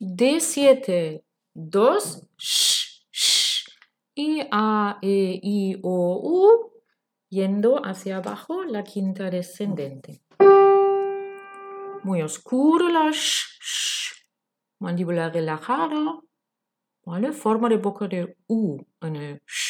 D7, 2, sh, sh. Y A, E, I, O, U, yendo hacia abajo la quinta descendente. Muy oscuro la sh, sh. Mandíbula relajada. ¿Vale? Forma de boca de U en el sh.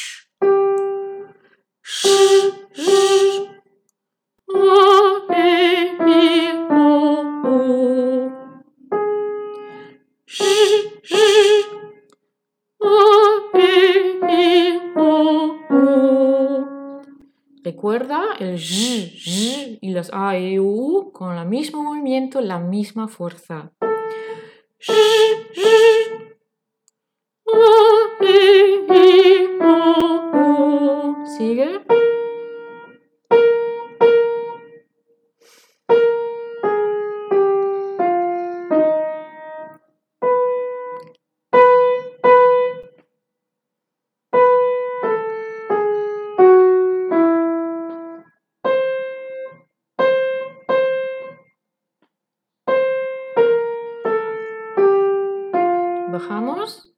Recuerda el sh, sh y las A, E, U con el mismo movimiento, la misma fuerza. Sh, sh. A, E, I, O, U. ¿Sigue? Bajamos.